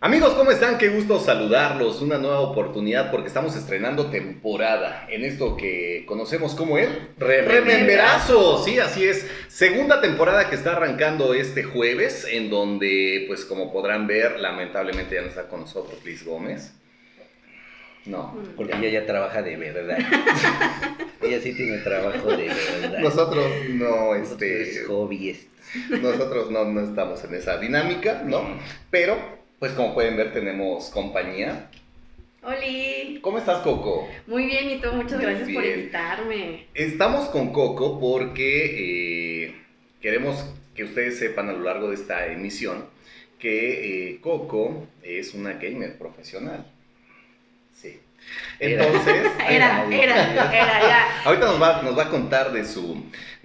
Amigos, ¿cómo están? Qué gusto saludarlos. Una nueva oportunidad porque estamos estrenando temporada en esto que conocemos como el Rememberazo. Sí, así es. Segunda temporada que está arrancando este jueves, en donde, pues como podrán ver, lamentablemente ya no está con nosotros Liz Gómez. No, Mm. Porque ella ya trabaja de verdad. ella sí tiene trabajo de verdad. nosotros no, Nosotros este, es hobby esto. nosotros no, no estamos en esa dinámica, ¿no? Pero, pues como pueden ver, tenemos compañía. Oli, ¿Cómo estás, Coco? muy bien y tú, muchas Muy gracias por invitarme. Estamos con Coco porque eh, queremos que ustedes sepan a lo largo de esta emisión que eh, Coco es una gamer profesional. Sí. Era. Entonces, Era, Ay, era, era, ya. ahorita nos va, nos va a contar de su,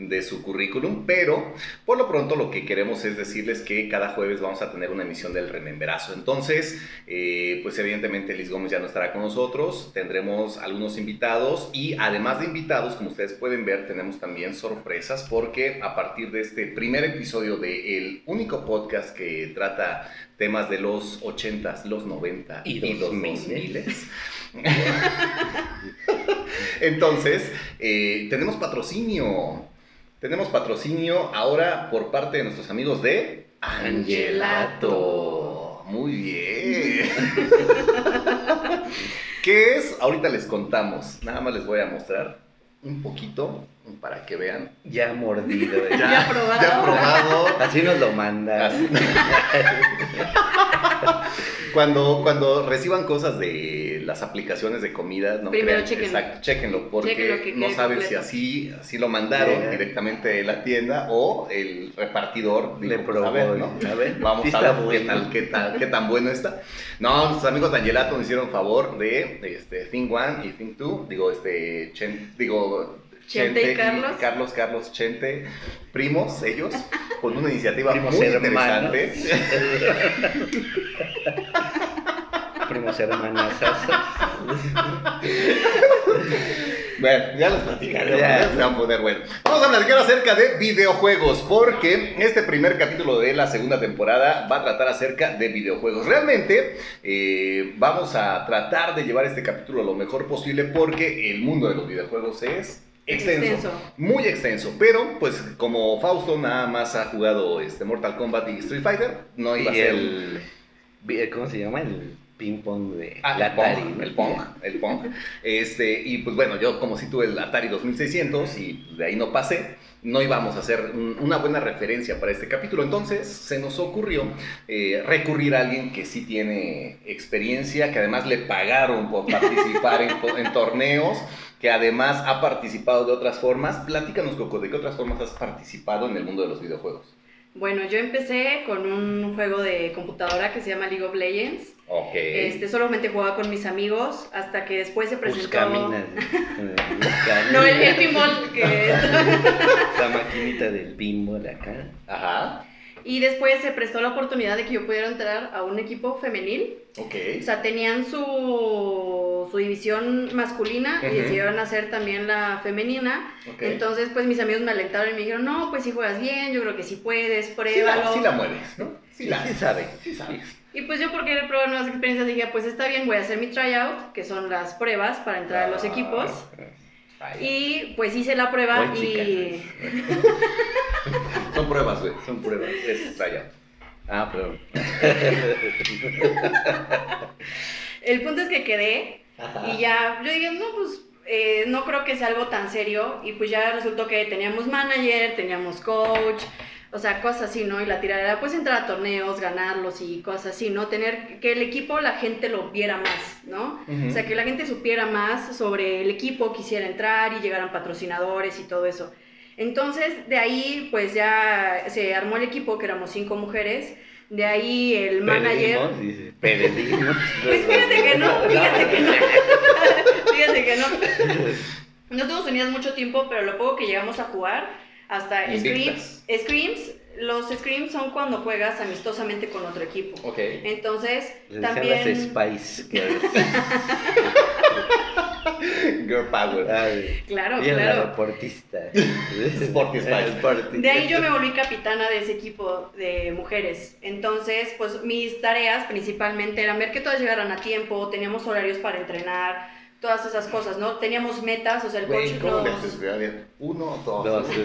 de su currículum, pero por lo pronto lo que queremos es decirles que cada jueves vamos a tener una emisión del Rememberazo. Entonces, eh, pues evidentemente Liz Gómez ya no estará con nosotros, tendremos algunos invitados y además de invitados, como ustedes pueden ver, tenemos también sorpresas porque a partir de este primer episodio de el único podcast que trata temas de los 80s, los 90 Y y, los 2000s. 2000s. Entonces, eh, tenemos patrocinio. Tenemos patrocinio ahora por parte de nuestros amigos de Angelato. Muy bien. ¿Qué es? Ahorita les contamos. Nada más les voy a mostrar un poquito para que vean. Ya mordido. ¿eh? Ya probado. Ya probado. Así nos lo manda. Así. cuando, cuando reciban cosas de las aplicaciones de comida, no Primero crean- exacto, chéquenlo, porque no saben si así, así lo mandaron Yeah. directamente de la tienda o el repartidor Le dijo, pues, probó. a ver, ¿no? A ver, Vamos sí a ver qué tal, qué tal, qué tan bueno está. No, nuestros amigos de Angelato nos hicieron favor de este, Thing One y Thing Two, digo, este, Chen- digo, Chente y Carlos. Carlos, Carlos, Chente, primos ellos, con una iniciativa Primos muy hermanos. interesante. Primos hermanas. Bueno, ya les platicaré, Ya. ya se van a poner bueno. Vamos a platicar acerca de videojuegos, porque este primer capítulo de la segunda temporada va a tratar acerca de videojuegos. Realmente eh, vamos a tratar de llevar este capítulo lo mejor posible, porque el mundo de los videojuegos es extenso. Extenso. Muy extenso, pero pues como Fausto nada más ha jugado este Mortal Kombat y Street Fighter, no iba a ser el. ¿Cómo se llama? El ping-pong de Ah, la el Pong, Atari. ¿no? el Pong, el Pong. Este, y pues bueno, yo como si tuve el Atari 2600 y de ahí no pasé, no íbamos a hacer un- una buena referencia para este capítulo. Entonces se nos ocurrió eh, recurrir a alguien que sí tiene experiencia, que además le pagaron por participar en torneos, que además ha participado de otras formas. Platícanos, Coco, ¿de qué otras formas has participado en el mundo de los videojuegos? Bueno, yo empecé con un juego de computadora que se llama League of Legends. Ok. Este, solamente jugaba con mis amigos hasta que después se presentó... No, el, el pinball que... La maquinita del pinball acá. Ajá. Y después se prestó la oportunidad de que yo pudiera entrar a un equipo femenil. Ok. O sea, tenían su, su división masculina y Ujú. decidieron hacer también la femenina. ok. Entonces, pues mis amigos me alentaron y me dijeron, no, pues si juegas bien, yo creo que sí puedes, Sí la, pruébalo. sí la mueves, ¿no? Sí, la sí sabe. Sí sabe. Y pues yo por querer probar nuevas experiencias dije, pues está bien, voy a hacer mi tryout, que son las pruebas para entrar a los equipos. Ay, Y pues hice la prueba y... Son pruebas, güey. Son pruebas. Es tryout. Ah, pero. El punto es que quedé y ya, yo dije, no, pues eh, no creo que sea algo tan serio. Y pues ya resultó que teníamos manager, teníamos coach, o sea, cosas así, ¿no? Y la tirada era pues entrar a torneos, ganarlos y cosas así, ¿no? Tener que el equipo la gente lo viera más, ¿no? O sea, que la gente supiera más sobre el equipo, quisiera entrar y llegaran patrocinadores y todo eso. Entonces, de ahí, pues ya se armó el equipo, que éramos cinco mujeres. De ahí el manager. Pedimos. Pues fíjate que no, fíjate que no. fíjate que no. No estuvimos unidas mucho tiempo, pero lo poco que llegamos a jugar, hasta. Screams, Screams, los Screams son cuando juegas amistosamente con otro equipo. Ok. Entonces, también... las Spice Girls. Girl Power. Ay, Claro, y la claro. deportista. Sporty Spice. Sporty. De ahí yo me volví capitana de ese equipo de mujeres. Entonces, pues mis tareas principalmente eran ver que todas llegaran a tiempo, teníamos horarios para entrenar, todas esas cosas, ¿no? Teníamos metas, o sea, el coach ¿cómo le nos... haces? A ver, uno, dos, Dos, sí.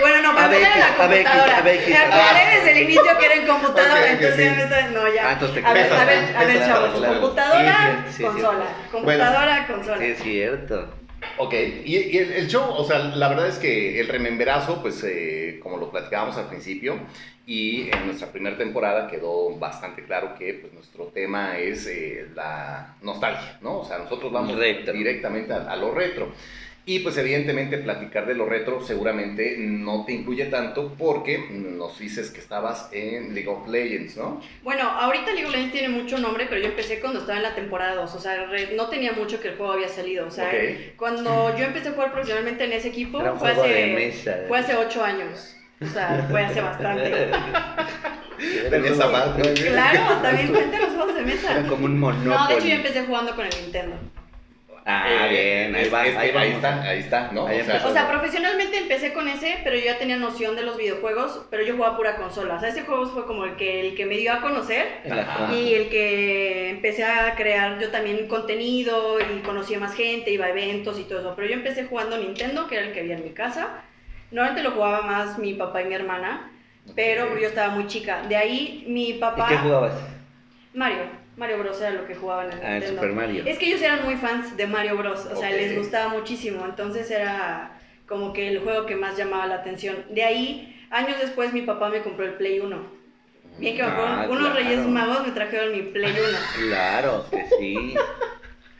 Bueno, no, para ver, empezar en la a ver, computadora. a ver, aclaré desde el inicio que era en computadora, entonces sí. ya me está... No, ya. Ah, entonces te a ver, pesas, a ver, a ver, chavos, computadora, consola. Computadora, consola. Sí, es cierto. Ok, y, y el, el show, o sea, la verdad es que el rememberazo, pues eh, como lo platicábamos al principio, y en nuestra primera temporada quedó bastante claro que pues, nuestro tema es eh, la nostalgia, ¿no? O sea, nosotros vamos Retro. directamente a, a lo retro. Y pues evidentemente platicar de lo retro seguramente no te incluye tanto porque nos dices que estabas en League of Legends, ¿no? Bueno, ahorita League of Legends tiene mucho nombre, pero yo empecé cuando estaba en la temporada 2, o sea, re- no tenía mucho que el juego había salido, o sea, cuando yo empecé a jugar profesionalmente en ese equipo Era un fue juego hace, de mesa. fue hace 8 años, o sea, fue hace bastante. Tenías a madre. Claro, también cuenta los juegos de Era mesa. como un No, monopoly. de hecho yo empecé jugando con el Nintendo. Ah, bien, ahí Es- va, es ahí, está, ahí está, ¿no? Ahí o sea. O sea, profesionalmente empecé con ese, pero yo ya tenía noción de los videojuegos, pero yo jugaba pura consola. O sea, ese juego fue como el que, el que me dio a conocer Ajá. y el que empecé a crear yo también contenido y conocí a más gente, iba a eventos y todo eso. Pero yo empecé jugando Nintendo, que era el que había en mi casa. Normalmente lo jugaba más mi papá y mi hermana, pero yo estaba muy chica. De ahí mi ¿Y papá... qué jugabas? Mario. Mario Bros. era lo que jugaba en el Ah, el. Super Mario. Es que ellos eran muy fans de Mario Bros. O sea, les gustaba muchísimo. Entonces era como que el juego que más llamaba la atención. De ahí, años después, mi papá me compró el Play 1. Bien que me acuerdo, Ah, unos claro. Reyes Magos me trajeron mi Play 1. Claro que sí.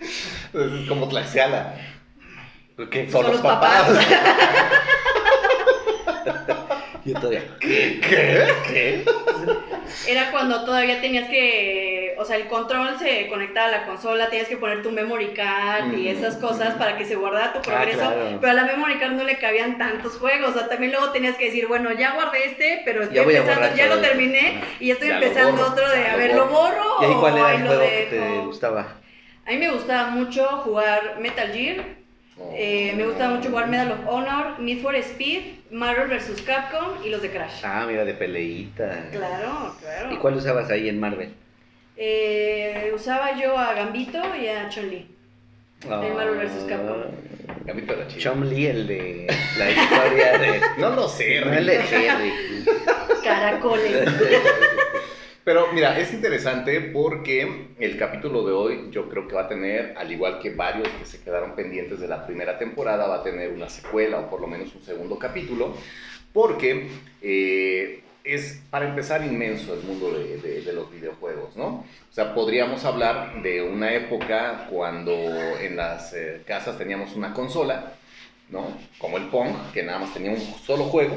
Es como Tlaxiala. Porque Son los papás. yo todavía. ¿Qué? ¿Qué? Era cuando todavía tenías que, o sea, el control se conectaba a la consola, tenías que poner tu memory card y esas cosas para que se guardara tu progreso, claro. pero a la memory card no le cabían tantos juegos, o sea, también luego tenías que decir, bueno, ya guardé este, pero estoy Ya voy a empezando, borrar ya lo terminé y ya estoy empezando borro, otro de, a ver, ¿lo borro. ¿Y ahí cuál o era ahí el lo juego que te gustaba? A mí me gustaba mucho jugar Metal Gear, eh, me gustaba mucho jugar Medal of Honor, Need for Speed, Marvel vs. Capcom y los de Crash. Ah, mira, de peleita. Claro, claro. ¿Y cuál usabas ahí en Marvel? Eh, usaba yo a Gambito y a Chun-Li. El Marvel vs. Capcom. De la chica. Chomli, el de la historia de. No lo sé, No, el de. Caracoles. Pero mira, es interesante porque el capítulo de hoy yo creo que va a tener, al igual que varios que se quedaron pendientes de la primera temporada, va a tener una secuela o por lo menos un segundo capítulo, porque eh, es, para empezar, inmenso el mundo de, de- de los videojuegos, ¿no? O sea, podríamos hablar de una época cuando en las eh, casas teníamos una consola, ¿no? Como el Pong, que nada más tenía un solo juego,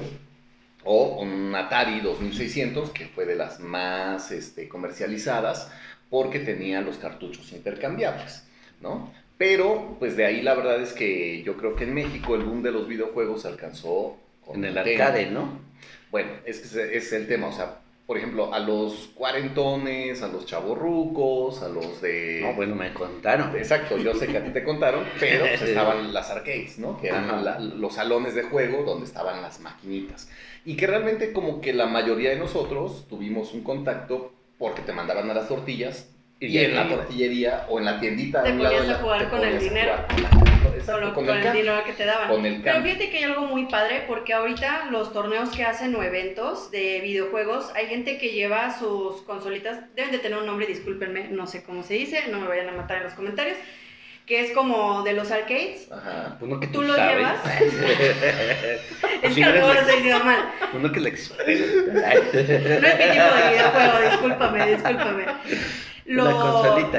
o un Atari 2600, que fue de las más este, comercializadas, porque tenía los cartuchos intercambiables, ¿no? Pero, pues de ahí la verdad es que yo creo que en México el boom de los videojuegos alcanzó... con En el arcade, ¿no? Bueno, es es el tema, o sea, por ejemplo, a los cuarentones, a los chavorrucos, a los de... No, bueno, me contaron. Exacto, yo sé que a ti te contaron, pero pues, estaban las arcades, ¿no? Que eran la- los salones de juego donde estaban las maquinitas. Y que realmente como que la mayoría de nosotros tuvimos un contacto porque te mandaban a las tortillas y, Y en la tortillería o en la tiendita. Te un lado de a jugar te con el dinero. jugar Solo con con, el dinero que te daban. con el Pero fíjate que hay algo muy padre porque ahorita los torneos que hacen o eventos de videojuegos, hay gente que lleva sus consolitas, deben de tener un nombre, discúlpenme, no sé cómo se dice, no me vayan a matar en los comentarios, que es como de los arcades. Ajá. Uno que ¿Tú tú, lo sabes. llevas? Es que a lo mejor lo estoy diciendo mal. Uno que le experta. No es mi tipo de videojuego, discúlpame, discúlpame. Lo,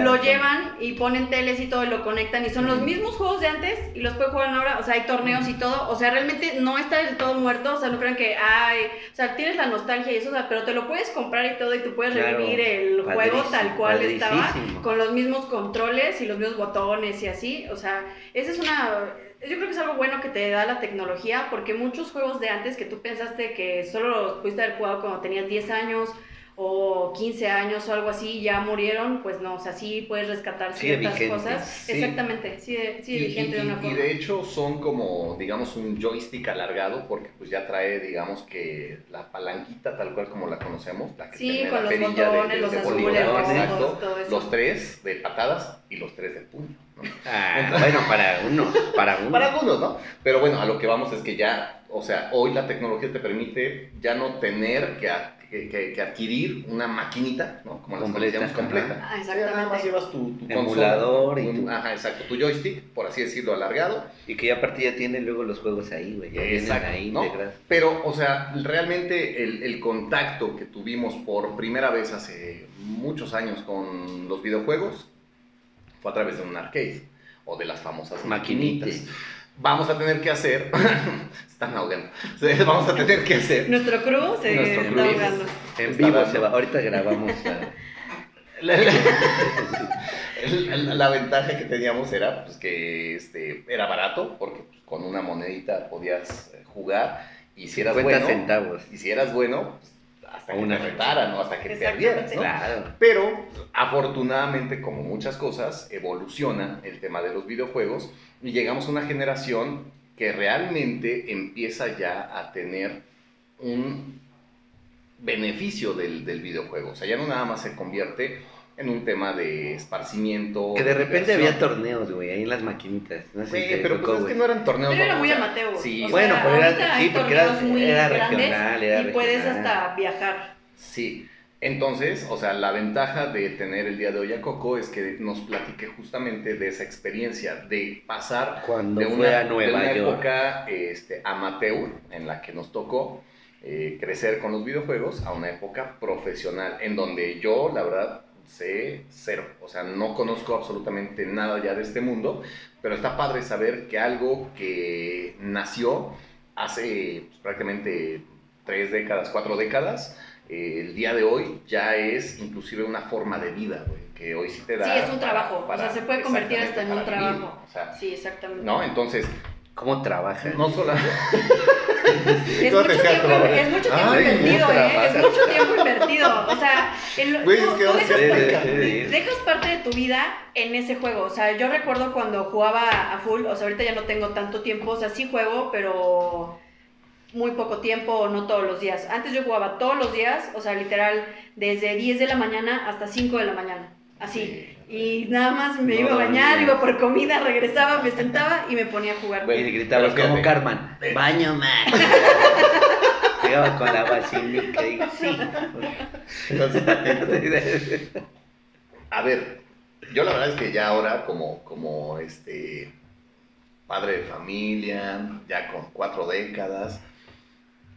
lo llevan y ponen teles y todo y lo conectan y son los mismos juegos de antes y los pueden jugar ahora, o sea, hay torneos y todo, o sea, realmente no está del todo muerto, o sea, no crean que, ay, o sea, tienes la nostalgia y eso, o sea, pero te lo puedes comprar y todo y tú puedes Claro, revivir el juego tal cual estaba, con los mismos controles y los mismos botones y así, o sea, esa es una... Yo creo que es algo bueno que te da la tecnología, porque muchos juegos de antes que tú pensaste que solo los pudiste haber jugado cuando tenías 10 años o 15 años o algo así ya murieron, pues no, o sea, sí puedes rescatar Sigue ciertas vigente. cosas. Sí. Exactamente, sí, sí Y, vigente y- de una y- y forma. de hecho son como, digamos, un joystick alargado porque pues ya trae, digamos que la palanquita tal cual como la conocemos, la que Sí, tiene con la los de- botones, de- los de azules, rojos, exacto, todo eso. los tres de patadas y los tres de puño. ¿no? Ah, bueno, para uno, para uno. Para algunos, ¿no? Pero bueno, a lo que vamos es que ya, o sea, hoy la tecnología te permite ya no tener que, que, que- que adquirir una maquinita, ¿no? Como las Completa, conocíamos completa. Ah, Ya nada más exactamente. llevas tu, tu Emulador y un- tu- Ajá, exacto, tu joystick, por así decirlo, alargado. Y que ya aparte ya tiene luego los juegos ahí, güey. Ya Exacto, vienen ahí ¿no? integrados. Pero, o sea, realmente el, el contacto que tuvimos por primera vez hace muchos años con los videojuegos fue a través de un arcade o de las famosas Maquinitas. maquinitas. Vamos a tener que hacer, se están ahogando, vamos a tener que hacer Nuestro crew se Nuestro está crew. ahogando. En Está vivo se va. Ahorita grabamos. La, la- la- la ventaja que teníamos era pues, que este, era barato, porque pues, con una monedita podías eh, jugar, y si eras 50 bueno, centavos. y si eras bueno, pues, hasta que Una te retaran, ¿no? hasta que perdieras. ¿no? Claro. Pero afortunadamente, como muchas cosas, evoluciona el tema de los videojuegos y llegamos a una generación que realmente empieza ya a tener un beneficio del, del videojuego. O sea, ya no nada más se convierte en un tema de esparcimiento. Que de repente había torneos, güey, ahí en las maquinitas. No sé Sí, si te pero tocó, pues es que no eran torneos. Pero era muy amateur. Sí, o sea, bueno, pero era- sí, porque era- regional, era y puedes hasta viajar. Sí, entonces, o sea, la ventaja de tener el día de hoy a Coco es que nos platique justamente de esa experiencia, de pasar Cuando de una, a de Nueva una York. época este, amateur en la que nos tocó eh, crecer con los videojuegos a una época profesional en donde yo, la verdad, sé cero. O sea, no conozco absolutamente nada ya de este mundo, pero está padre saber que algo que nació hace pues, prácticamente tres décadas, cuatro décadas, eh, el día de hoy ya es inclusive una forma de vida, güey, que hoy sí te da... Sí, es un trabajo. para- o sea, se puede convertir hasta en un vivir, trabajo. o sea, Sí, exactamente. ¿no? Entonces, ¿Cómo trabaja? no solo... Es ¿Cómo mucho, tiempo, mamá? es mucho tiempo Ay, invertido, ¿eh? Es mucho tiempo invertido. O sea, el- Güey, tú, es que tú vamos a dejas, parte, dejas parte de tu vida en ese juego. O sea, yo recuerdo cuando jugaba a full, o sea, ahorita ya no tengo tanto tiempo, o sea, sí juego, pero muy poco tiempo, no todos los días. Antes yo jugaba todos los días, o sea, literal, desde 10 de la mañana hasta 5 de la mañana. Así. Y nada más me No iba a bañar, dormía. iba por comida, regresaba, me sentaba y me ponía a jugar. Güey, Y gritabas Pero como. Carman. Baño, man. Llegaba con la basílica y sí. Entonces, A ver, yo la verdad es que ya ahora como, como este padre de familia, ya con cuatro décadas,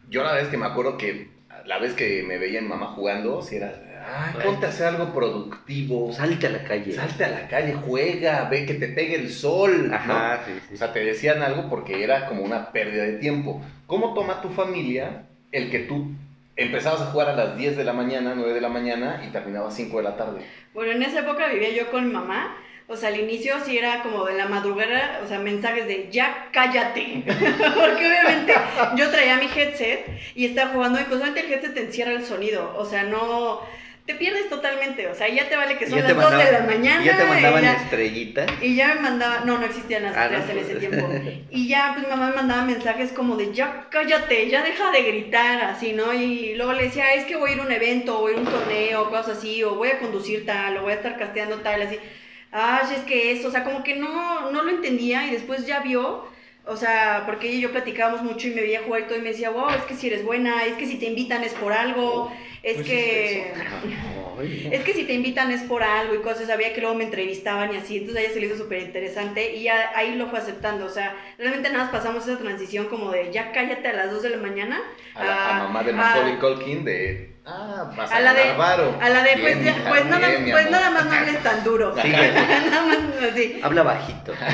yo la es que me acuerdo que la vez que me veía mi mamá jugando, si era, ay, ponte a hacer algo productivo, Salte a la calle. salte a la calle, juega, ve que te pegue el sol, ¿no? Ajá, sí, sí. O sea, te decían algo porque era como una pérdida de tiempo. ¿Cómo toma tu familia el que tú empezabas a jugar a las 10 de la mañana, 9 de la mañana y terminabas 5 de la tarde? Bueno, en esa época vivía yo con mi mamá. O sea, al inicio sí era como de la madrugada, o sea, mensajes de ya cállate. Porque obviamente yo traía mi headset y estaba jugando y obviamente el headset te encierra el sonido. O sea, no. Te pierdes totalmente. O sea, ya te vale que son ya las te 2 de la mandaban- mañana. Y ya te mandaban ya- estrellitas. y ya me mandaba, no, no existían las Ah, no, estrellas en ese pues. tiempo. Y ya, pues mamá me mandaba mensajes como de, ya cállate, ya deja de gritar, así, ¿no? Y luego le decía, es que voy a ir a un evento, o voy a ir a un torneo, cosas así, o voy a conducir tal, o voy a estar casteando tal, así. Ay, es que eso, o sea, como que no, no lo entendía y después ya vio, o sea, porque ella y yo platicábamos mucho y me veía jugar y todo y me decía, wow, es que si eres buena, es que si te invitan es por algo, es Pues que... es que si te invitan es por algo y cosas, sabía que luego me entrevistaban y así, entonces a ella se le hizo súper interesante y ya ahí lo fue aceptando, o sea, realmente nada más pasamos esa transición como de ya cállate a las 2 de la mañana A la a mamá de. Macaulay Culkin de, ah, vas a, A la de- varo. a la de pues, Bien, pues, nada, pues nada más no hables tan duro, Sí, nada más así. Habla bajito.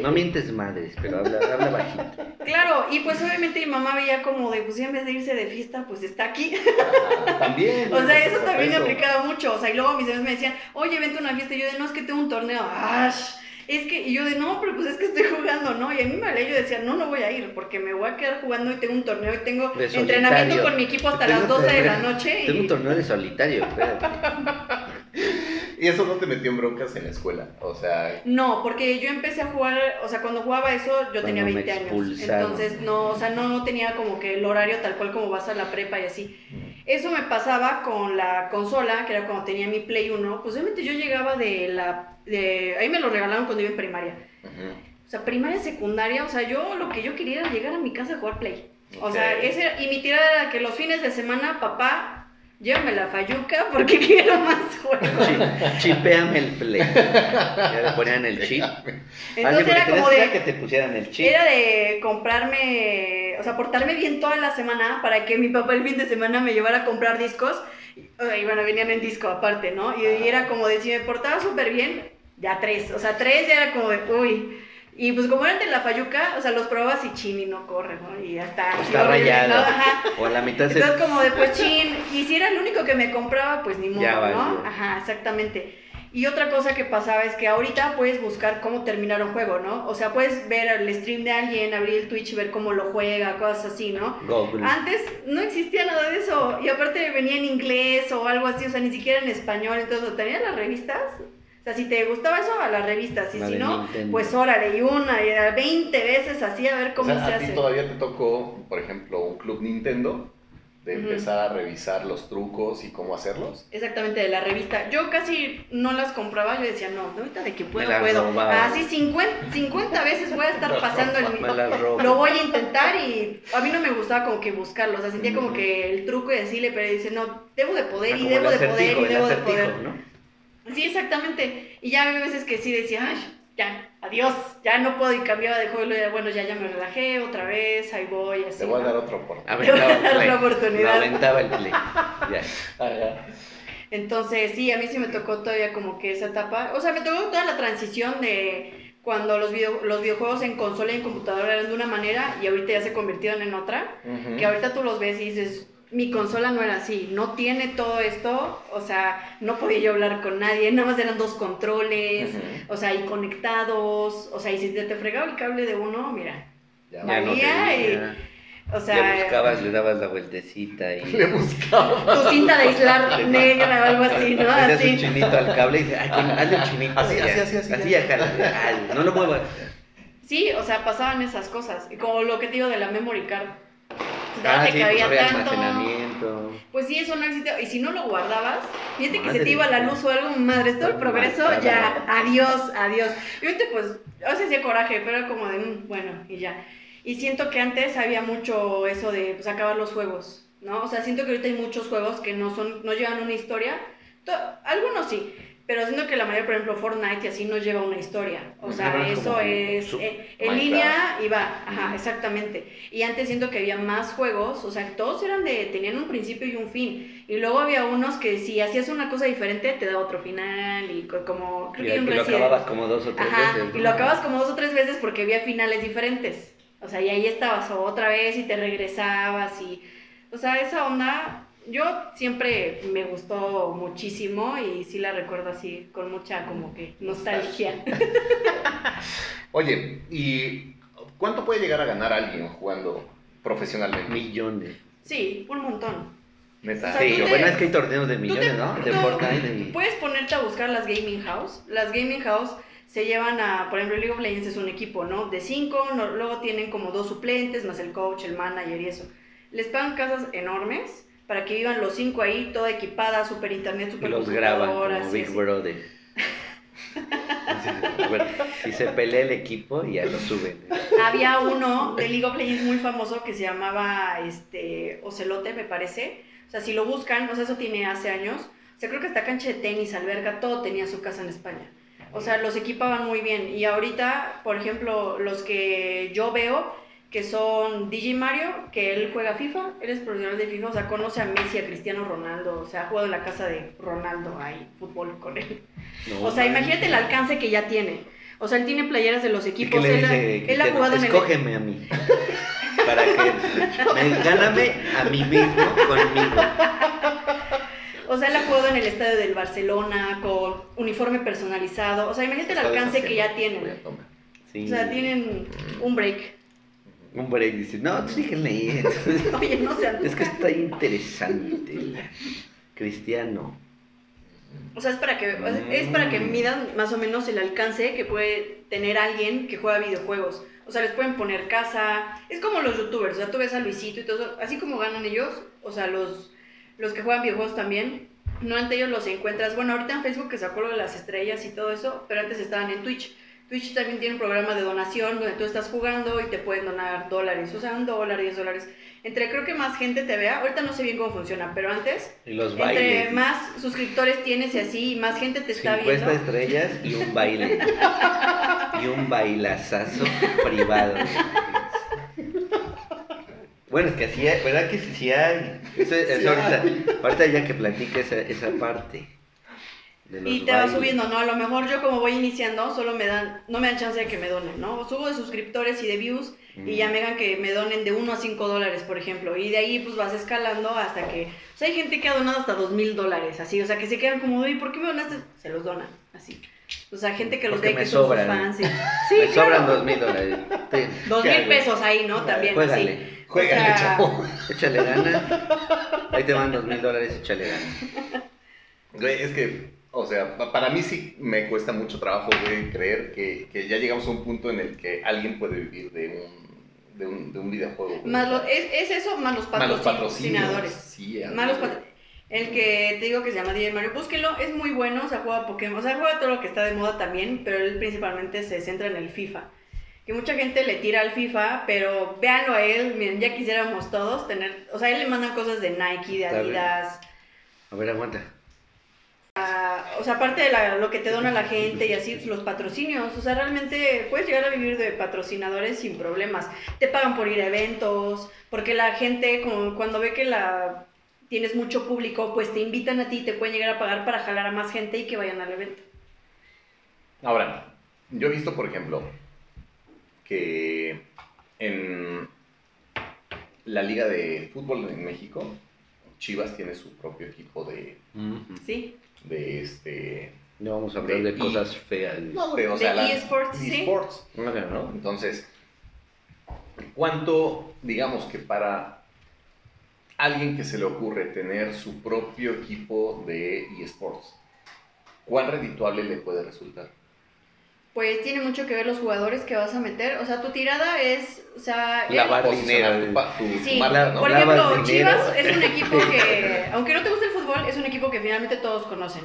No mientes madres, pero habla, habla bajito. Claro, y pues obviamente mi mamá veía como de, pues ya en vez de irse de fiesta, pues está aquí. Ah, También. O sea, eso también me aplicaba mucho. O sea, y luego mis amigos me decían, oye, vente a una fiesta. Y yo de, no, es que tengo un torneo. ¡Ash! Es que, y yo de, no, pero pues es que estoy jugando, ¿no? Y a mí me valía, yo decía, no, no voy a ir, porque me voy a quedar jugando y tengo un torneo y tengo entrenamiento con mi equipo hasta Tengo las un 12 de la noche. Tengo un Y, torneo de solitario, espérate. Y eso no te metió en broncas en la escuela. O sea, no, porque yo empecé a jugar, o sea, cuando jugaba eso, yo tenía Cuando me 20 años. Entonces, no, o sea, no, no tenía como que el horario tal cual como vas a la prepa y así. Eso me pasaba con la consola, que era cuando tenía mi Play 1. Pues obviamente yo llegaba de la... De, ahí me lo regalaron cuando iba en primaria. O sea, primaria, secundaria, o sea, yo lo que yo quería era llegar a mi casa a jugar Play. O sea, ese, y mi tirada era que los fines de semana, papá, llévame la fayuca porque quiero más juegos. Chi- Chipéame el play. Ya le ponían el chip. Ah, sí, Entonces era como de... que te pusieran el chip. Era de comprarme, o sea, portarme bien toda la semana para que mi papá el fin de semana me llevara a comprar discos. Y bueno, venían en disco aparte, ¿no? Y, y era como de, si me portaba súper bien, ya tres. O sea, tres ya era como de, uy. Y pues como eran de la Fayuca, o sea, los probabas y chin y no corre, ¿no? Y ya está. Está rayado. ¿no? Ajá. O a la mitad se. Entonces como de, pues chin. Y si era el único que me compraba, pues ni modo, Ya ¿no? Ajá, exactamente. Y otra cosa que pasaba es que ahorita puedes buscar cómo terminar un juego, ¿no? O sea, puedes ver el stream de alguien, abrir el Twitch ver cómo lo juega, cosas así, ¿no? Google. Antes no existía nada de eso. Y aparte venía en inglés o algo así, o sea, ni siquiera en español. Entonces, ¿tenías las revistas? O sea, si te gustaba eso, a las revistas. Y La si no, Nintendo. pues órale, y una, y a 20 veces así a ver o cómo sea, se a ti hace. todavía te tocó, por ejemplo, un club Nintendo, de empezar a revisar los trucos y cómo hacerlos. Exactamente, de la revista. Yo casi no las compraba, yo decía, no, ahorita de que puedo, las puedo. robaba. Así 50, 50 veces voy a estar pasando el robo. Lo voy a intentar y a mí no me gustaba como que buscarlo, o sea, sentía como que el truco y decirle, pero dice, no, debo de poder y debo de poder y debo de poder. ¿no? Sí, exactamente. Y ya había veces que sí decía, ay, ya, adiós, ya no puedo y cambiaba de juego y luego, bueno, ya, ya me relajé otra vez, ahí voy, así. Te voy a dar otra oportunidad. Aventaba el Dar play. la oportunidad. Me aventaba el play. Ya. Ah, ya. Entonces, sí, a mí sí me tocó todavía como que esa etapa. O sea, me tocó toda la transición de cuando los, video, los videojuegos en consola y en computadora eran de una manera y ahorita ya se convirtieron en otra. Que ahorita tú los ves y dices, mi consola no era así, no tiene todo esto. O sea, no podía yo hablar con nadie, nada más eran dos controles. Ujú. O sea, y conectados. O sea, y si te, te fregaba el cable de uno, mira. Ya Valía no y-. O Le sea, buscabas, le dabas la vueltecita y. Le buscaba. tu cinta de aislar negra o algo así, ¿no? Le das un Así. chinito al cable y dices, ay, hazle un chinito. Así, así, así, así, Así, ya. ajá, ay, no lo muevas. Sí, o sea, pasaban esas cosas. Como lo que te digo de la memory card. Pues, Ah, sí, pues cabía había tanto. almacenamiento. Pues sí, eso no existía. Y si no lo guardabas, fíjate que se Madre te iba la luz o algo, madre, todo el progreso, Matada. ya, adiós, adiós. Y ahorita pues, a veces hacía coraje, pero como de, "Mm, bueno, y ya. Y siento que antes había mucho eso de, pues, acabar los juegos, ¿no? O sea, siento que ahorita hay muchos juegos que no son, no llevan una historia. To- algunos sí, pero siento que la mayoría, por ejemplo, Fortnite y así no lleva una historia. O sea, Ajá, eso es eh, en línea y va, ajá, exactamente. Y antes siento que había más juegos, o sea, todos eran de, tenían un principio y un fin. Y luego había unos que si hacías una cosa diferente te daba otro final y co- como, creo Y, que hay un y lo acababas como dos o tres Ajá, veces. y ¿no? lo acabas como dos o tres veces porque había finales diferentes. O sea, y ahí estabas otra vez y te regresabas y... O sea, esa onda, yo siempre me gustó muchísimo y sí la recuerdo así, con mucha como que nostalgia. Oye, ¿y cuánto puede llegar a ganar alguien jugando profesionalmente? Millones. Sí, un montón. Neta. O sea, Sí, te- bueno, es que hay torneos de millones, te- ¿no? De Fortnite y... Puedes ponerte a buscar las gaming house. Las gaming house se llevan a, por ejemplo, League of Legends es un equipo, ¿no? De cinco, no- luego tienen como dos suplentes, más el coach, el manager y eso. Les pagan casas enormes para que vivan los cinco ahí, toda equipada, super internet, y super los graban como y Big. Brother. Bueno, si se pelea el equipo, ya lo suben. Había uno de League of Legends muy famoso que se llamaba este Ocelote, me parece. O sea, si lo buscan, o sea, eso tiene hace años. O sea, creo que hasta cancha de tenis, alberga, todo tenía su casa en España. O sea, los equipaban muy bien. Y ahorita, por ejemplo, los que yo veo, que son DJ Mario, que él juega FIFA, él es profesional de FIFA, o sea, conoce a Messi, a Cristiano Ronaldo, o sea, ha jugado en la casa de Ronaldo ahí, fútbol con él. No, O sea, imagínate el alcance que ya tiene. O sea, él tiene playeras de los ¿Y qué equipos, él, ha- dice él ha Cristiano? jugado en el... Escógeme a mí. Para que me, gáname a mí mismo conmigo. O sea, él ha jugado en el estadio del Barcelona con uniforme personalizado. O sea, imagínate el alcance que ya tienen. Sí. O sea, tienen un break. Un break dice, no, tú síguele ahí. Oye, no se Es que está interesante. Cristiano. O sea, es para que es para que midan más o menos el alcance que puede tener alguien que juega videojuegos. O sea, les pueden poner casa. Es como los youtubers. O sea, tú ves a Luisito y todo eso. Así como ganan ellos, o sea, los, los que juegan videojuegos también. No ante ellos los encuentras. Bueno, ahorita en Facebook que sacó lo de las estrellas y todo eso, pero antes estaban en Twitch. Twitch también tiene un programa de donación donde tú estás jugando y te pueden donar dólares. O sea, un dólar, diez dólares. Entre creo que más gente te vea. Ahorita no sé bien cómo funciona, pero antes Y los entre bailes. más suscriptores tienes y así, más gente te está 50 viendo. estrellas y un baile. y un bailazazo privado. Bueno, es que así hay, ¿verdad que sí, sí hay? Eso, eso Sí ahorita, ahorita ya que platique esa, esa parte. De los Y te va subiendo, ¿no? A lo mejor yo como voy iniciando, solo me dan, no me dan chance de que me donen, ¿no? Subo de suscriptores y de views y ya Mm. me hagan que me donen de 1 a 5 dólares, por ejemplo. Y de ahí pues vas escalando hasta que... O sea, hay gente que ha donado hasta 2 mil dólares, así. O sea, que se quedan como, ¿y por qué me donaste? Se los donan, así. O sea, gente que los ve que son sus sobran. fans. y- Sí, Me sobran claro. dos mil dólares. Dos ¿qué mil pesos ahí, ¿no? También, Juégale. así. Juégale, O sea, chavo. Échale gana. Ahí te van dos mil dólares, échale gana. Güey, es que, o sea, pa- para mí sí me cuesta mucho trabajo, güey, creer que, que ya llegamos a un punto en el que alguien puede vivir de un, de un, de un videojuego. güey. Más lo- es, es eso, más los Más los patrocinadores. Sí, Más los güey. pat- El que te digo que se llama DJ Mario, búsquenlo, es muy bueno, o sea, juega Pokémon, o sea, juega todo lo que está de moda también, pero él principalmente se centra en el FIFA. Que mucha gente le tira al FIFA, pero véanlo a él, miren, ya quisiéramos todos tener, o sea, él le mandan cosas de Nike, de. Adidas, A ver, aguanta. O sea, aparte de la- lo que te dona la gente y así, los patrocinios, o sea, realmente puedes llegar a vivir de patrocinadores sin problemas. Te pagan por ir a eventos, porque la gente, como cuando ve que la tienes mucho público, pues te invitan a ti, te pueden llegar a pagar para jalar a más gente y que vayan al evento. Ahora, yo he visto, por ejemplo, que en la liga de fútbol en México, Chivas tiene su propio equipo de. ¿Sí? De este... No vamos a hablar De de, cosas feas. No, güey, o De sea, la- eSports, sí. eSports. No. Entonces, ¿cuánto, digamos que para alguien que se le ocurre tener su propio equipo de eSports, cuán redituable le puede resultar? Pues tiene mucho que ver los jugadores que vas a meter, o sea, tu tirada es, o sea... Lavar Posicionar dinero. tu, pa- tu- tu Sí, marca, ¿no? por ejemplo. Chivas es un equipo que, aunque no te guste el fútbol, es un equipo que finalmente todos conocen.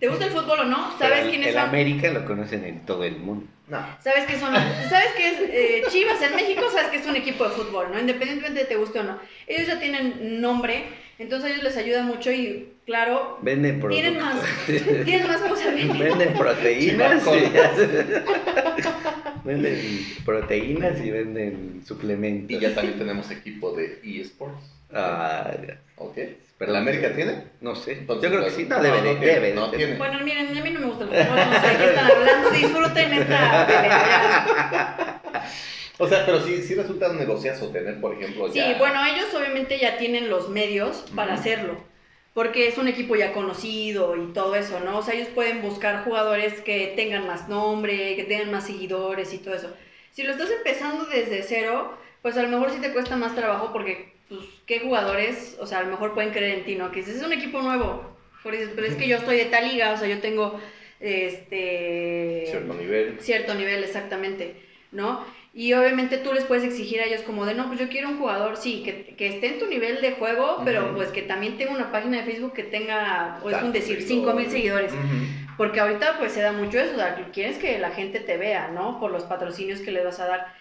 ¿Te gusta el fútbol o no? Pero ¿Sabes el- quiénes el son? América lo conocen en todo el mundo. No. ¿Sabes qué son? ¿Sabes qué es eh, Chivas en México? ¿Sabes que es un equipo de fútbol, no? Independientemente de te guste o no. Ellos ya tienen nombre, entonces a ellos les ayuda mucho y, claro, Venden productos. tienen más, tienen más posibilidades. Venden proteínas. Venden proteínas y venden suplementos. Y ya también tenemos equipo de eSports. Ah, ¿Ok? Pero- ¿La América tiene? no sé. Entonces, Yo creo que pues, sí. No, debe, no de- tiene, debe de no tener. tiene. Bueno, miren, a mí no me gusta el fútbol, no sé de qué están hablando, disfruten esta pelea. O sea, pero sí, sí resulta un negociazo tener, por ejemplo, Sí, ya... bueno, ellos obviamente ya tienen los medios para hacerlo, porque es un equipo ya conocido y todo eso, ¿no? O sea, ellos pueden buscar jugadores que tengan más nombre, que tengan más seguidores y todo eso. Si lo estás empezando desde cero, pues a lo mejor sí te cuesta más trabajo porque, pues, ¿qué jugadores, o sea, a lo mejor pueden creer en ti, ¿no? Que dices, es un equipo nuevo, por pero es que yo estoy de tal liga, o sea, yo tengo, este... Cierto nivel. cierto nivel exactamente, ¿no? Y obviamente tú les puedes exigir a ellos como de, no, pues yo quiero un jugador, sí, que, que esté en tu nivel de juego, pero pues que también tenga una página de Facebook que tenga, o es un decir, seguidores. 5 mil seguidores. Ujú. Porque ahorita pues se da mucho eso, o sea, quieres que la gente te vea, ¿no? Por los patrocinios que le vas a dar.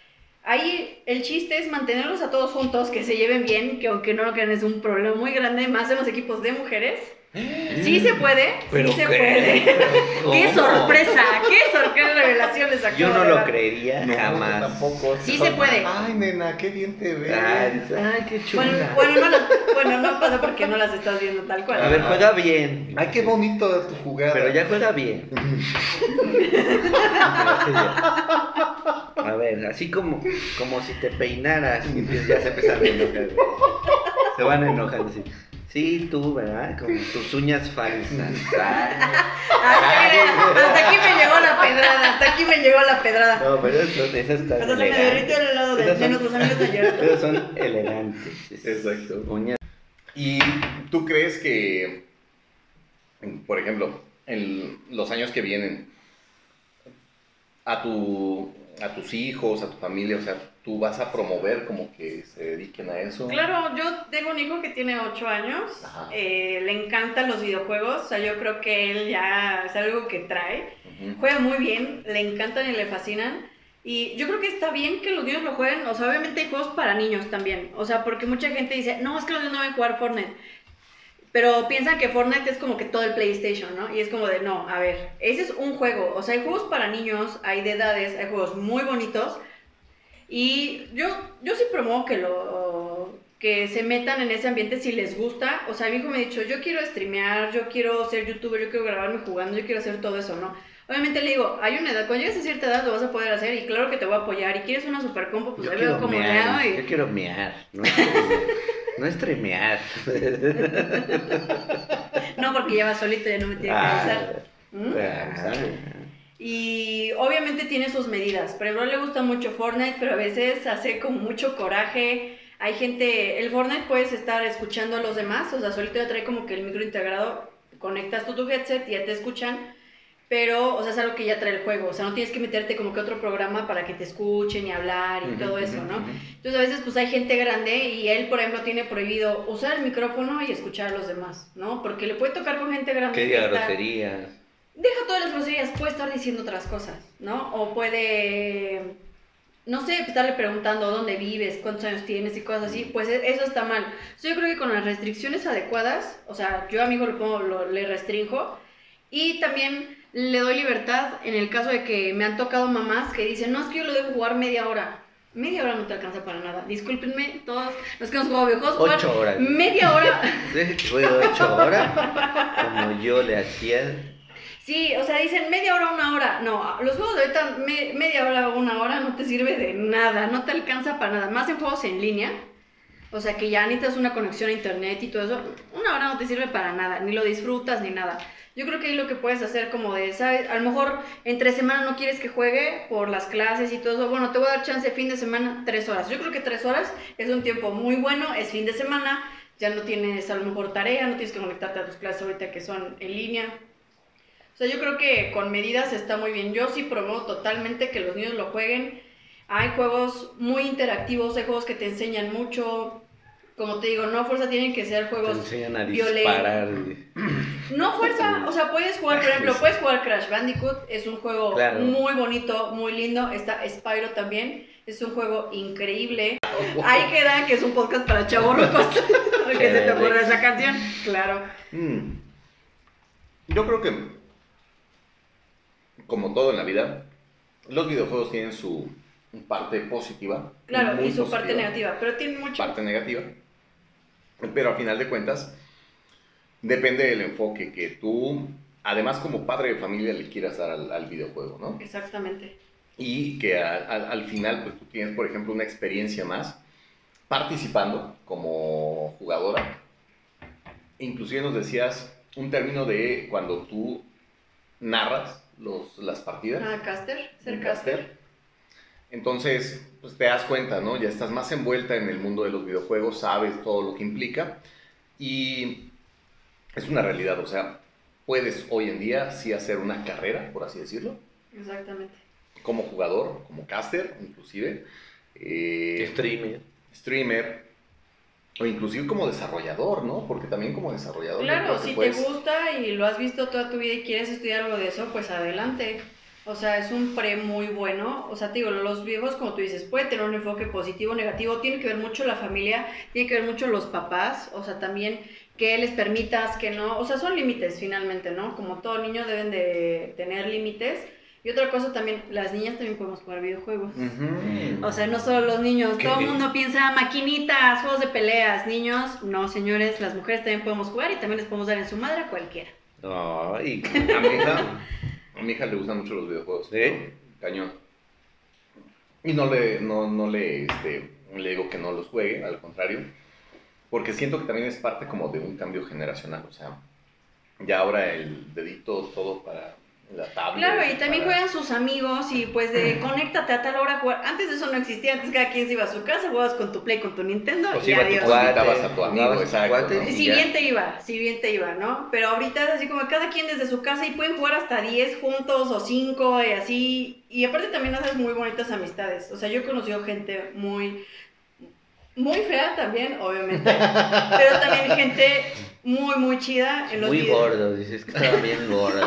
Ahí el chiste es mantenerlos a todos juntos, que se lleven bien, que aunque no lo crean es un problema muy grande, más en los equipos de mujeres. Sí se puede, ¿Pero sí se qué? puede. ¡Qué sorpresa! ¡Qué sorpresa! ¡Qué revelación les acabo Yo no de lo dar! creería No, jamás. tampoco. Sí se puede. Ay, nena, qué bien te ves. Ay, ay, qué chula. Bueno, bueno, no las- bueno, no pasa porque no las estás viendo tal cual. A ver, juega bien. Ay, qué bonito tu jugada. Pero ya juega bien. A ver, así como, como si te peinaras y empiezas- ya se empiezan a enojar. güey. Se van a enojar así. Sí, tú, ¿verdad? Con tus uñas falsas. hasta aquí me llegó la pedrada, hasta aquí me llegó la pedrada. No, pero eso, esas están Hasta se me derritió el helado de, Esas nuestros amigos de ayer. Pero son elegantes. Exacto. Uñas. ¿Y tú crees que, por ejemplo, en los años que vienen, a, tu, a tus hijos, a tu familia, o sea, tú vas a promover como que se dediquen a eso? Claro, yo tengo un hijo que tiene 8 años, eh, le encantan los videojuegos, o sea, yo creo que él ya es algo que trae. Ujú. Juega muy bien, le encantan y le fascinan. Y yo creo que está bien que los niños lo jueguen, o sea, obviamente hay juegos para niños también, o sea, porque mucha gente dice, no, es que los niños no deben jugar Fortnite. Pero piensan que Fortnite es como que todo el PlayStation, ¿no? Y es como de, no, a ver, ese es un juego. O sea, hay juegos para niños, hay de edades, hay juegos muy bonitos. Y yo, yo sí promuevo que lo que se metan en ese ambiente si les gusta. O sea, mi hijo me ha dicho, yo quiero streamear, yo quiero ser youtuber, yo quiero grabarme jugando, yo quiero hacer todo eso, ¿no? Obviamente le digo, hay una edad, cuando llegues a cierta edad lo vas a poder hacer y claro que te voy a apoyar. Y quieres una super compo, pues Yo ahí veo hago mear. Yo quiero mear. No. No streamear. No, porque ya va solito, ya no me tiene que Ah, avisar. ¿Mm? ah. Y obviamente tiene sus medidas. Por ejemplo, le gusta mucho Fortnite, pero a veces hace como mucho coraje. Hay gente, el Fortnite puedes estar escuchando a los demás, o sea, solito ya trae como que el micro integrado, conectas tú tu headset y ya te escuchan, pero, o sea, es algo que ya trae el juego, o sea, no tienes que meterte como que otro programa para que te escuchen y hablar y Ujú, todo eso, ¿no? ujú. Entonces a veces pues hay gente grande y él, por ejemplo, tiene prohibido usar el micrófono y escuchar a los demás, ¿no? Porque le puede tocar con gente grande. Que diga groserías. deja todas las groserías, puede estar diciendo otras cosas, ¿no? O puede, no sé, estarle preguntando dónde vives, cuántos años tienes y cosas así, pues e- eso está mal. So, yo creo que con las restricciones adecuadas, o sea, yo a mi hijo lo pongo, lo- le restrinjo y también le doy libertad en el caso de que me han tocado mamás que dicen, no, es que yo lo debo jugar media hora. Media hora no te alcanza para nada. Discúlpenme, todos los que hemos jugado videojuegos, jugar Ocho horas. media hora. Ocho horas. Como yo le hacía. Sí, o sea, dicen media hora, una hora. No, los juegos de ahorita, me- media hora una hora no te sirve de nada, no te alcanza para nada. Más en juegos en línea, o sea, que ya necesitas una conexión a internet y todo eso, una hora no te sirve para nada, ni lo disfrutas ni nada. Yo creo que ahí lo que puedes hacer como de, ¿sabes? A lo mejor entre semana no quieres que juegue por las clases y todo eso. Bueno, te voy a dar chance fin de semana, tres horas. Yo creo que tres horas es un tiempo muy bueno, es fin de semana, ya no tienes a lo mejor tarea, no tienes que conectarte a tus clases ahorita que son en línea. O sea, yo creo que con medidas está muy bien. Yo sí promuevo totalmente que los niños lo jueguen. Hay juegos muy interactivos, hay juegos que te enseñan mucho. Como te digo, no a fuerza tienen que ser Te juegos enseñan a disparar. no a fuerza, o sea, puedes jugar, por ejemplo, puedes jugar Crash Bandicoot, es un juego Claro. muy bonito, muy lindo. Está Spyro también, es un juego increíble. Ahí queda que es un podcast para chavorrucos. que se te ocurre esa canción, claro. Mm. Yo creo que, como todo en la vida, los videojuegos tienen su parte positiva. Claro, y su parte negativa, pero tiene mucho. Parte negativa. Pero a final de cuentas, depende del enfoque que tú, además como padre de familia, le quieras dar al, al videojuego, ¿no? Exactamente. y que a- a- al final pues tú tienes por ejemplo una experiencia más participando como jugadora inclusive nos decías un término de cuando tú narras los, las partidas Ah, caster, ser caster. Entonces pues te das cuenta no ya estás más envuelta en el mundo de los videojuegos sabes todo lo que implica y es una realidad o sea puedes hoy en día sí hacer una carrera por así decirlo Exactamente. como jugador, como caster, inclusive, eh, Streamer. streamer, o inclusive como desarrollador, ¿no? Porque también como desarrollador. Claro, si puedes- te gusta y lo has visto toda tu vida y quieres estudiar algo de eso, pues adelante. O sea, es un pre muy bueno. O sea, te digo, los viejos, como tú dices, puede tener un enfoque positivo, negativo. Tiene que ver mucho la familia, tiene que ver mucho los papás. O sea, también que les permitas, que no. O sea, son límites finalmente, ¿no? Como todo niño deben de tener límites. Y otra cosa también, las niñas también podemos jugar videojuegos. O sea, no solo los niños, todo el mundo piensa maquinitas, juegos de peleas, niños, no señores, las mujeres también podemos jugar y también les podemos dar en su madre a cualquiera. Ay, hija, a mi hija le gustan mucho los videojuegos. ¿no? Cañón. Y no le, no, no le, este, le digo que no los juegue, al contrario. porque siento que también es parte como de un cambio generacional, o sea, ya ahora el dedito todo para la tablet. Claro, y también para- juegan sus amigos y pues de conéctate a tal hora a jugar. Antes de eso no existía, antes cada quien se iba a su casa, jugabas con tu Play, con tu Nintendo Pues y iba tu adiós. cuate, Invitabas a tu amigo, tu exacto, Si bien te iba, si bien te iba, ¿no? Pero ahorita es así como cada quien desde su casa y pueden jugar hasta 10 juntos o 5 y así. Y aparte también haces muy bonitas amistades. O sea, yo he conocido gente muy, muy fea también, obviamente. pero también gente muy, muy chida en los Muy videos. gordo, dices que estaba bien gordo.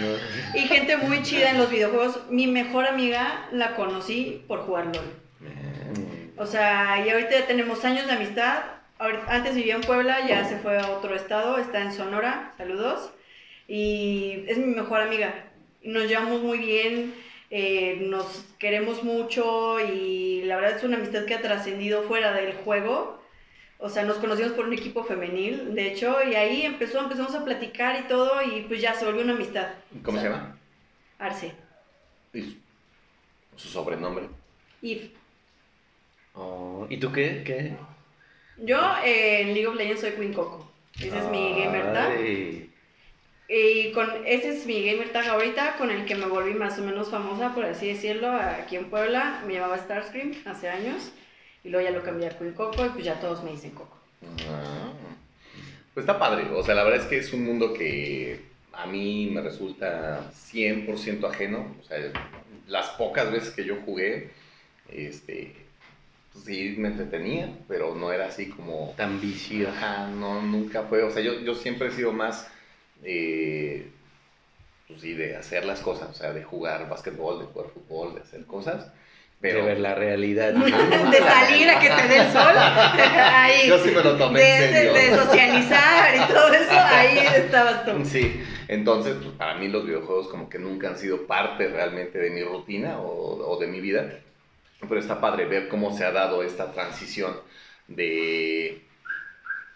No. Y gente muy chida en los videojuegos. Mi mejor amiga la conocí por jugar LOL. O sea, y ahorita ya tenemos años de amistad. Antes vivía en Puebla, ya se fue a otro estado, está en Sonora, saludos. Y es mi mejor amiga. Nos llevamos muy bien, eh, nos queremos mucho y la verdad es una amistad que ha trascendido fuera del juego. O sea, nos conocimos por un equipo femenil, de hecho, y ahí empezó, empezamos a platicar y todo, y pues ya se volvió una amistad. ¿Cómo O se llama? Arce. Y su- sobrenombre. Y Oh, ¿Y tú qué? ¿Qué? yo eh, en League of Legends soy Queen Coco. Ese es mi gamer tag. Y con ese es mi gamer tag ahorita, con el que me volví más o menos famosa, por así decirlo, aquí en Puebla. Me llamaba Starscream hace años. Y luego ya lo cambié a Queen Coco y pues ya todos me dicen Coco. Ah. Pues está padre, o sea, la verdad es que es un mundo que a mí me resulta 100% ajeno, o sea, las pocas veces que yo jugué, este, pues sí me entretenía, pero no era así como, Tan vicio. ajá, no, nunca fue, o sea, yo, yo siempre he sido más, eh, pues sí, de hacer las cosas, o sea, de jugar básquetbol, de jugar fútbol, de hacer cosas, pero... De ver la realidad. de salir a que te dé el sol. ahí. Yo sí me lo tomé de, en serio. de- de socializar y todo eso, ahí estabas tú. Sí, entonces pues, para mí los videojuegos como que nunca han sido parte realmente de mi rutina o, o de mi vida, pero está padre ver cómo se ha dado esta transición de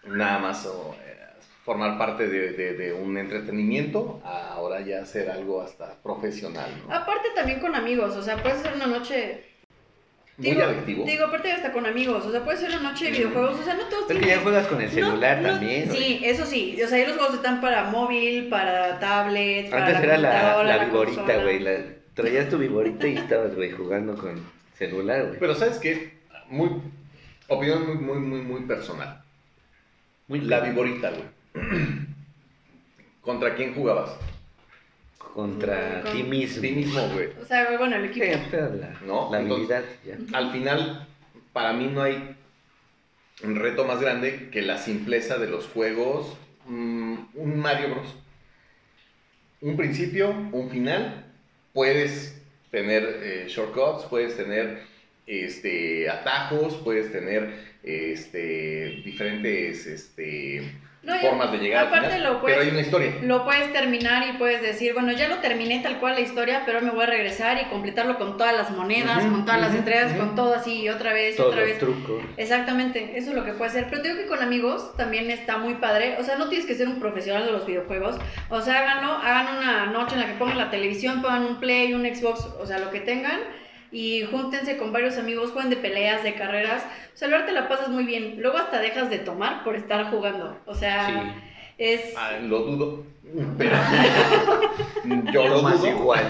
nada más o, eh, formar parte de, de- de un entretenimiento a ahora ya hacer algo hasta profesional, ¿no? Aparte también con amigos, o sea, puede ser una noche... Muy digo, adictivo. Digo, aparte hasta con amigos, o sea, puede ser una noche de videojuegos, o sea, no todos Es que tienen ya juegas con el celular No, no, también. Sí, eso sí. O sea, ahí los juegos están para móvil, para tablet, para Antes era la, la viborita, consola. güey. la- Traías tu viborita y estabas, güey, jugando con celular, güey. Pero sabes qué, muy opinión muy muy muy muy personal. Muy La bien. viborita, güey. ¿Contra quién jugabas? Contra Con- ti mismo. Ti mismo, güey. O sea, bueno, el Sí, equipo. pero la, ¿No? la Entonces- habilidad, ya. Al final, para mí no hay un reto más grande que la simpleza de los juegos. mm, un Mario Bros. Un principio, un final. Puedes tener eh, shortcuts, puedes tener este, atajos, puedes tener este, diferentes este, No, formas de llegar aparte final, lo puedes- pero hay una historia. Lo puedes terminar y puedes decir, bueno, ya lo terminé tal cual la historia, pero me voy a regresar y completarlo con todas las monedas, Ujú, con todas las estrellas, con todo así, y otra vez, Todos otra vez. trucos. Exactamente, eso es lo que puede ser. Pero te digo que con amigos también está muy padre. O sea, no tienes que ser un profesional de los videojuegos. O sea, háganlo, hagan una noche en la que pongan la televisión, pongan un Play, un Xbox, o sea, lo que tengan. Y júntense con varios amigos, jueguen de peleas, de carreras. O sea, luego te la pasas muy bien. Luego hasta dejas de tomar por estar jugando. O sea, Sí. es... Ah, lo dudo, pero yo lo dudo. igual.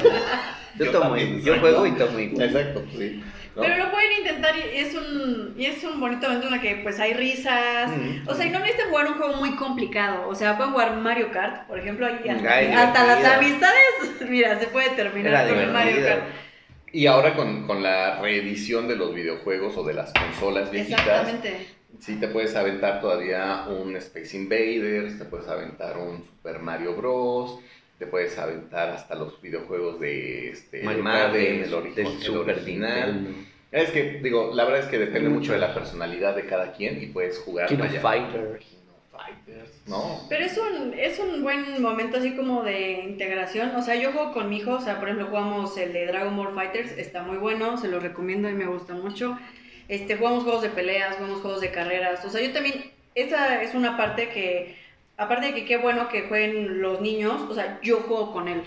Yo, Yo tomo, también, yo juego y tomo igual. Exacto, sí. ¿no? Pero lo pueden intentar y es un, y es un bonito evento en el que pues hay risas. Mm. O sea, y no necesitan jugar un juego muy complicado. O sea, pueden jugar Mario Kart, por ejemplo, y hasta, Ay, hasta las amistades, mira, se puede terminar Era con el Mario. Kart. Y ahora con, con la reedición de los videojuegos o de las consolas viejitas, Exactamente. sí te puedes aventar todavía un Space Invaders, te puedes aventar un Super Mario Bros, te puedes aventar hasta los videojuegos de este, Mario Madden, el, ori- del el Super original. Nintendo. Es que, digo, la verdad es que depende mucho de la personalidad de cada quien y puedes jugar King of Fighters. ¿No? Pero es un, es un buen momento así como de integración. O sea, yo juego con mi hijo, o sea, por ejemplo, jugamos el de Dragon Ball Fighters, está muy bueno, se lo recomiendo y me gusta mucho. Este, jugamos juegos de peleas, jugamos juegos de carreras. O sea, yo también, esa es una parte que, aparte de que qué bueno que jueguen los niños, o sea, yo juego con él.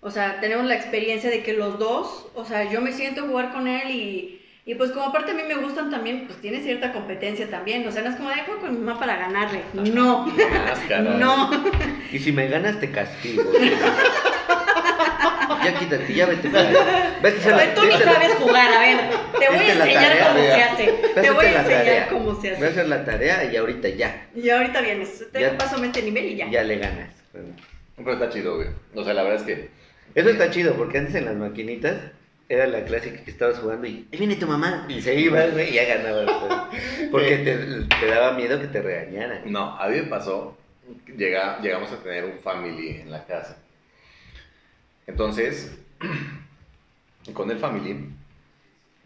O sea, tenemos la experiencia de que los dos, o sea, yo me siento jugar con él y, Y pues como aparte a mí me gustan también, pues tiene cierta competencia también. O sea, no es como de "Ay, juego con mi mamá para ganarle. No, no. Y si me ganas, te castigo. ya quítate, ya vete. Vete, vete a ver, tú ni sabes jugar, a ver. Te voy a enseñar tarea, cómo se hace. Te voy a enseñar tarea. cómo se Voy a hace. hacer la tarea y ahorita ya. Y ahorita vienes. Te Ya. paso este nivel y ya. Ya le ganas. Pero está chido, güey. O sea, la verdad es que. Eso está chido porque antes en las maquinitas era la clásica que estabas jugando y ahí viene tu mamá y se iba, güey, y ya ganabas. güey. Porque te, te daba miedo que te regañaran. No, a mí me pasó. Llega, llegamos a tener un family en la casa. Entonces, con el family,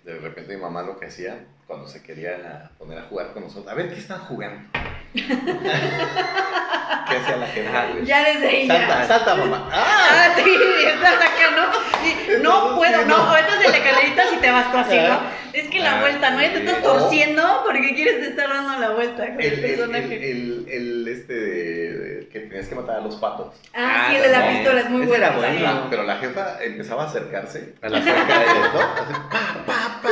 de repente mi mamá lo que hacía cuando se quería poner a jugar con nosotros, a ver qué están jugando. ¿Qué hacía la gente? Ya desde ahí Salta, ya. salta, mamá. ¡Ah! Ah, sí, estás acá, ¿no? Sí, no puedo, no. no. Ahorita de la calerita si te vas tú así, ¿no? Ah. Es que la Ah, vuelta, ¿no? Ya te estás torciendo porque quieres estar dando la vuelta con el, El, el, el, personaje. el, el, este de- que tenías que matar a los patos. ah, sí, el de la también. pistola es muy bueno. era Pero bueno. la, pero la jefa empezaba a acercarse A la cerca de ellos, ¿no? Así, pa, pa, pa.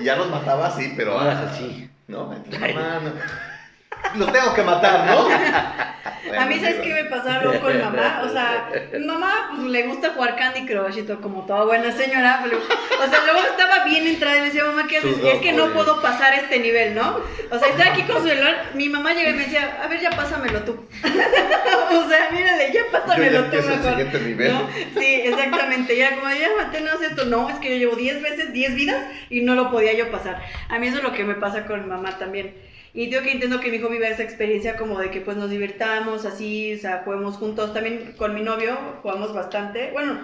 Y ya los mataba así, pero. No así. No, mamá, no. Los tengo que matar, ¿no? A mí, ¿sabes qué me pasaron con mamá? O sea, mamá pues, le gusta jugar Candy Crush y todo, como toda buena señora. pero- o sea, luego estaba bien entrada y me decía, mamá, ¿qué haces? Y es que no puedo pasar este nivel, ¿no? O sea, estaba aquí con su celular, mi mamá llega y me decía, a ver, ya pásamelo tú. o sea, mírale, ya Yo ya pásamelo tú empiezo el mejor. siguiente nivel. ¿No? Sí, exactamente. Ya como, ya maté, no sé esto. No, es que yo llevo 10 veces, 10 vidas y no lo podía yo pasar. A mí eso es lo que me pasa con mamá también. Y digo que intento que mi hijo viva esa experiencia como de que pues nos divirtamos así, o sea, juguemos juntos. También con mi novio jugamos bastante. Bueno,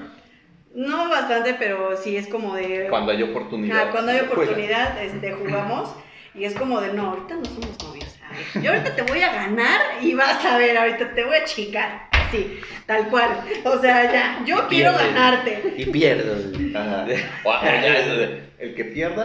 no bastante, pero sí es como de... Cuando hay oportunidad. Ah, cuando hay juega. oportunidad, este, jugamos. Y es como de, no, ahorita no somos novios. ay, Yo ahorita te voy a ganar y vas a ver, ahorita te voy a chingar. Así, tal cual. O sea, ya, yo Y quiero ganarte. Y pierdo. Ajá. El que pierda,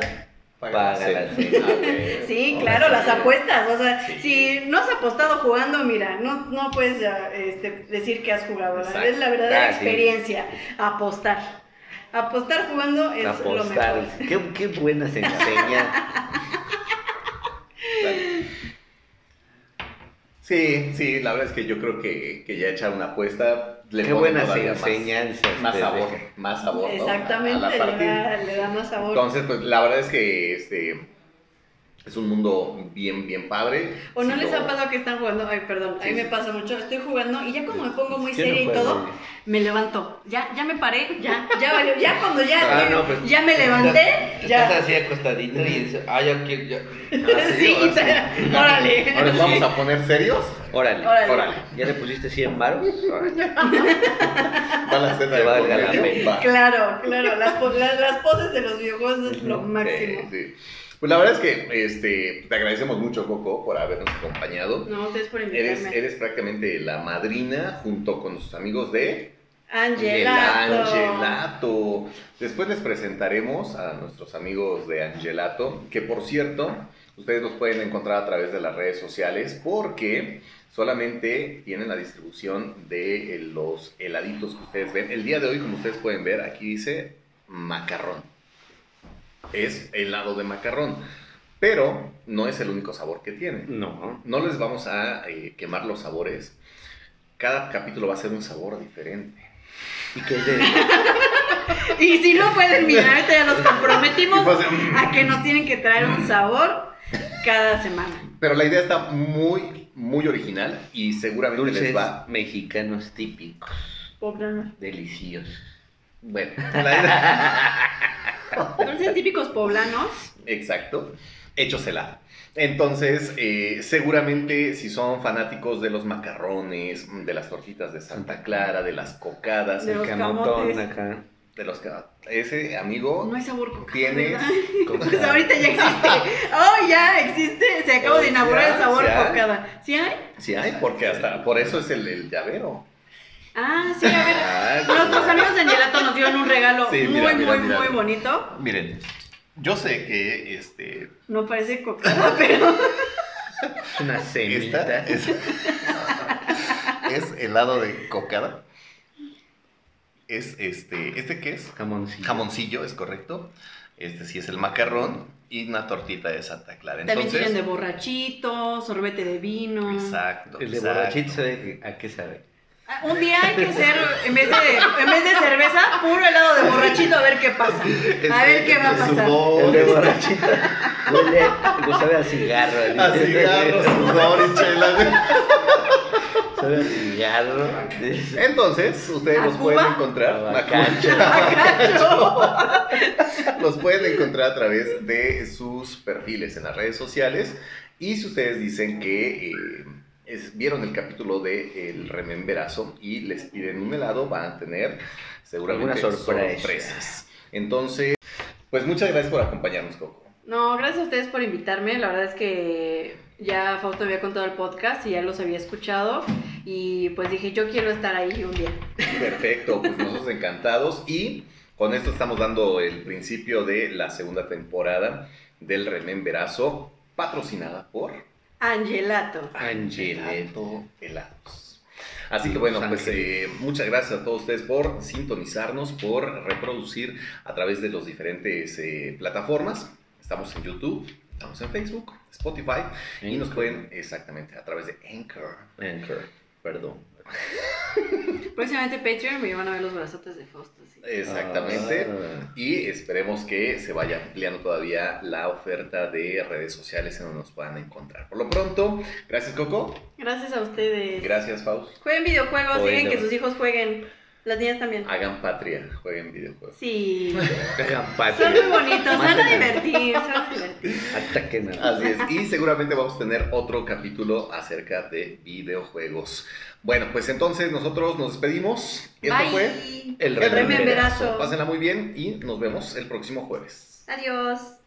cena. cena. Ah, ok. Sí, claro, las apuestas. O sea, Sí. si no has apostado jugando, mira, no, no puedes este, decir que has jugado. ¿verdad? Exacto. Es la verdadera Ah, sí. experiencia. Apostar. Apostar jugando es lo mejor. Qué, qué buena se enseña. Sí, sí, la verdad es que yo creo que, que ya echar una apuesta le Qué buenas más- enseñanzas. Más, sabor, más sabor. ¿no? Exactamente, A- a la le da, le da más sabor. Entonces, pues la verdad es que este es un mundo bien, bien padre. ¿O no Sí, les lo- ha pasado que están jugando? Ay, perdón, a mí Sí, me sí. pasa mucho. Estoy jugando y ya cuando me pongo muy no seria y todo, me levanto. Ya, ya me paré, ya, ya valió. Ya cuando ya, Ah, no, pues, ya me levanté, Estás ya. así acostadito y dices, ah, ya quiero. Ya. Sí, órale. Ahora nos vamos a poner serios. Órale. Órale. Órale. ¿Ya le pusiste 100 baros? Órale. Va la cena de. Claro, claro, las, po- las, las poses de los videojuegos es lo máximo. Sí, sí. Pues la verdad es que este, te agradecemos mucho, Coco, por habernos acompañado. No, ustedes por Eres, invitarme. eres prácticamente la madrina junto con sus amigos de Angelato. Angelato. Después les presentaremos a nuestros amigos de Angelato, que por cierto, ustedes los pueden encontrar a través de las redes sociales porque solamente tienen la distribución de eh, los heladitos que ustedes ven. El día de hoy, como ustedes pueden ver, aquí dice macarrón. Es helado de macarrón, pero no es el único sabor que tiene. No. No les vamos a eh, quemar los sabores. Cada capítulo va a ser un sabor diferente. ¿Y qué es de.? Y si no pueden mirar, ahorita ya nos comprometimos pues, mm. a que nos tienen que traer un sabor cada semana. Pero la idea está muy, muy original y seguramente Dulces les va. mexicanos típicos. Poblanos. Deliciosos. Bueno, la. Dulces típicos poblanos. Exacto. Hechos helado. Entonces, eh, seguramente si son fanáticos de los macarrones, de las tortitas de Santa Clara, de las cocadas, De de los Camotón camotes. acá. los ca- ese amigo No hay sabor coca. Tienes- ¿verdad? Coca. Pues ahorita ya existe. Oh, ya existe. Se acaba de Oh, inaugurar ya, el sabor cocada. ¿Sí hay? sí hay, porque hasta por eso es el, el llavero. Ah, sí, a ver. Ah, Nuestros amigos de Angelato nos dieron un regalo Sí, muy, mira, mira, muy, mira. muy bonito. Miren, yo sé que este No parece cocada, pero. Es una semita. es, es helado de cocada. Es este, ¿este qué es? Jamoncillo. Jamoncillo, es correcto. Este sí es el macarrón y una tortita de Santa Clara. También Entonces, tienen de borrachito, sorbete de vino. Exacto. El de exacto. borrachito, ¿sabe a qué sabe? Ah, Un día hay que hacer, en vez, de, en vez de cerveza, puro helado de borrachito, a ver qué pasa. A ver qué va a pasar. El de borrachito huele, no sabe a cigarro. A sudor y chela. Sabe a cigarro. Entonces, ustedes ¿A los Cuba? pueden encontrar. A Bacacho. los pueden encontrar a través de sus perfiles en las redes sociales. Y si ustedes dicen que eh, es- vieron el capítulo de El Rememberazo y les piden un helado, van a tener seguramente Alguna sorpresa. sorpresas. Entonces, pues muchas gracias por acompañarnos, Coco. No, gracias a ustedes por invitarme. La verdad es que ya Fausto me había contado el podcast y ya los había escuchado. Y pues dije, yo quiero estar ahí un día. Perfecto, pues nosotros encantados. Y con esto estamos dando el principio de la segunda temporada del Rememberazo, patrocinada por Angelato. Angelato Helados. Así que bueno, pues eh, muchas gracias a todos ustedes por sintonizarnos, por reproducir a través de las diferentes eh, plataformas. Estamos en YouTube, estamos en Facebook, Spotify y nos pueden exactamente a través de Anchor. Anchor, perdón. Próximamente Patreon me van a ver los brazotes de Fausto. sí. Exactamente. Ah. Y esperemos que se vaya ampliando todavía la oferta de redes sociales en donde nos puedan encontrar. Por lo pronto, gracias Coco, Gracias a ustedes. gracias Faust. Jueguen videojuegos, digan que sus hijos jueguen. Las niñas también. Hagan patria, jueguen videojuegos. Sí. Hagan Son patria. muy bonitos, se van a divertir, se van a divertir. Ataquen Así es, y seguramente vamos a tener otro capítulo acerca de videojuegos. Bueno, pues entonces nosotros nos despedimos. Esto Bye. fue El El rememberazo. Pásenla muy bien y nos vemos el próximo jueves. Adiós.